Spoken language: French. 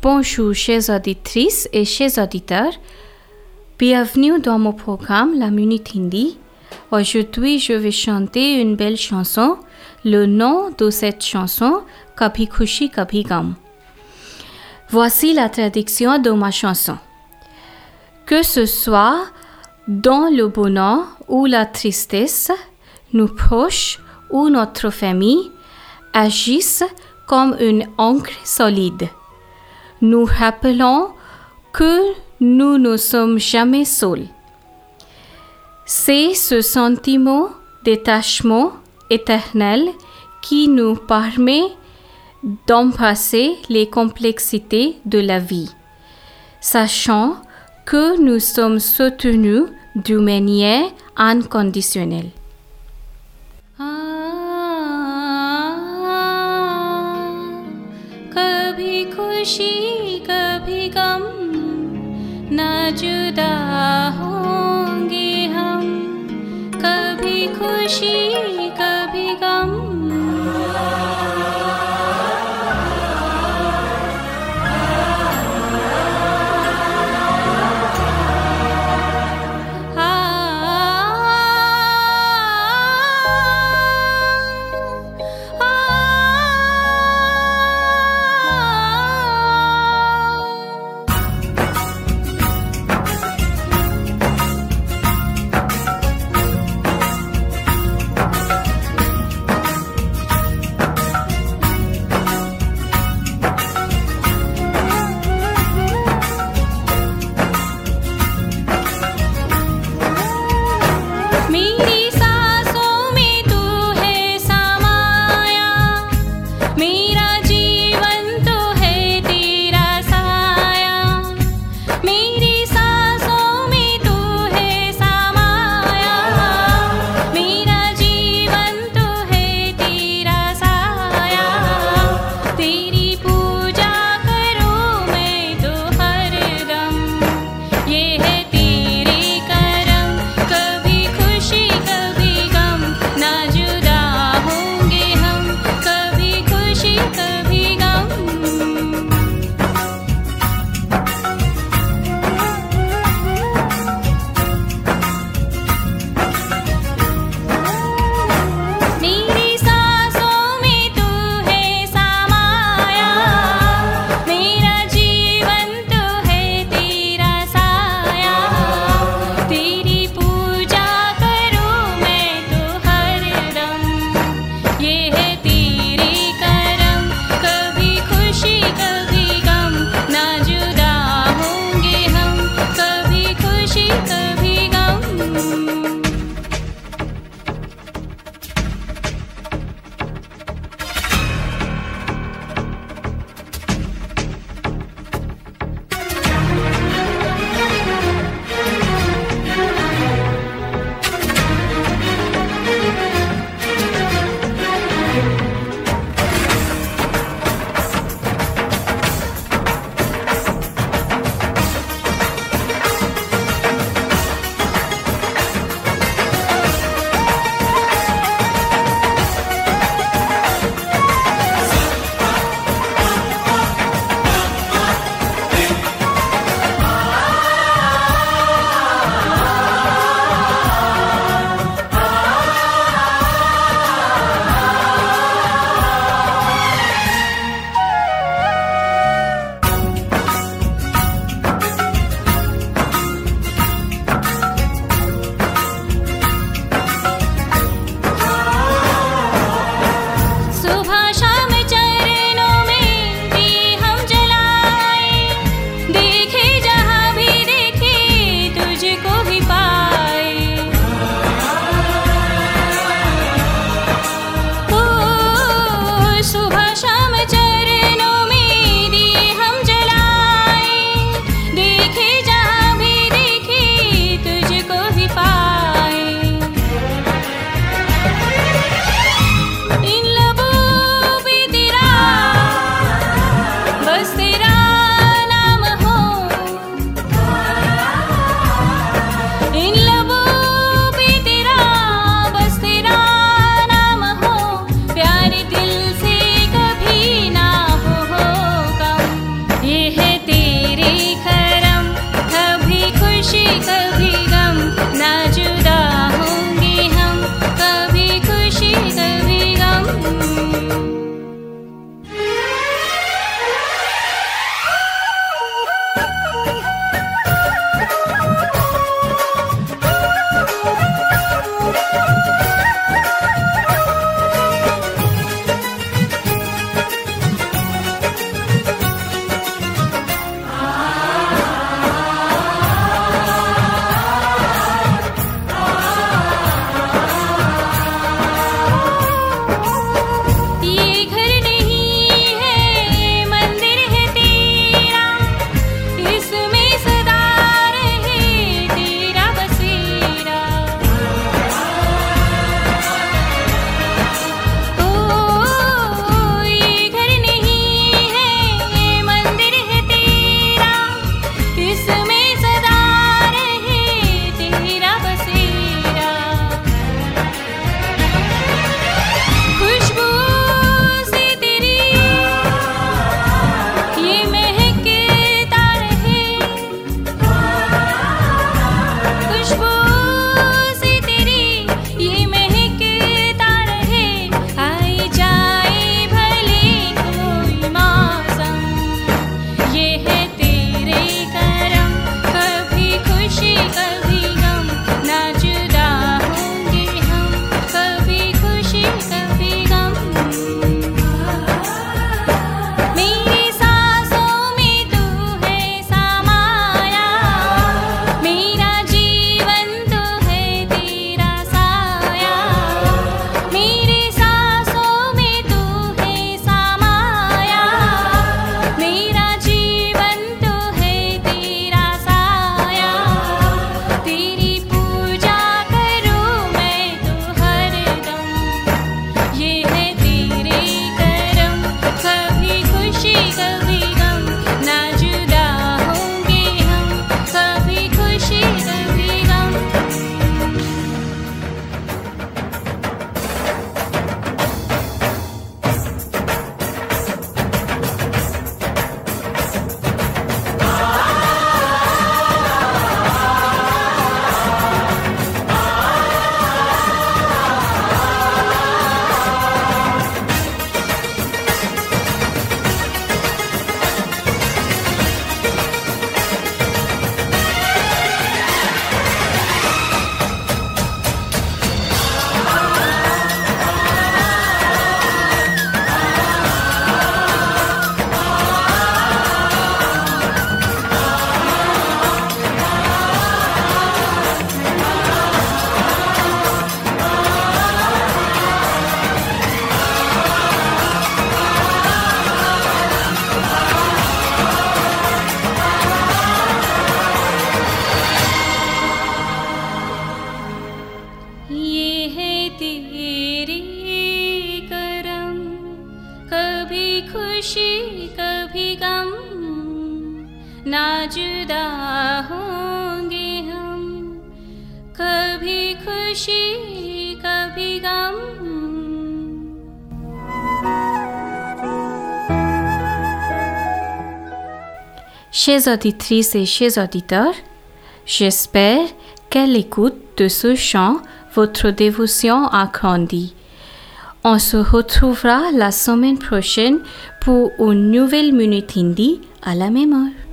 Bonjour chers auditrices et chers auditeurs. Bienvenue dans mon programme La Minute Hindi. Aujourd'hui, je vais chanter une belle chanson. Le nom de cette chanson, Kabhi Khushi. Voici la traduction de ma chanson. Que ce soit dans le bonheur ou la tristesse, nos proches ou notre famille agissent comme une encre solide. Nous rappelons que nous ne sommes jamais seuls. C'est ce sentiment détachement éternel qui nous permet d'embrasser les complexités de la vie, sachant que nous sommes soutenus d'une manière inconditionnelle. Chers auditrices et chers auditeurs, j'espère qu'à l'écoute de ce chant, votre dévotion a grandi. On se retrouvera la semaine prochaine pour une nouvelle minute hindi à la heure.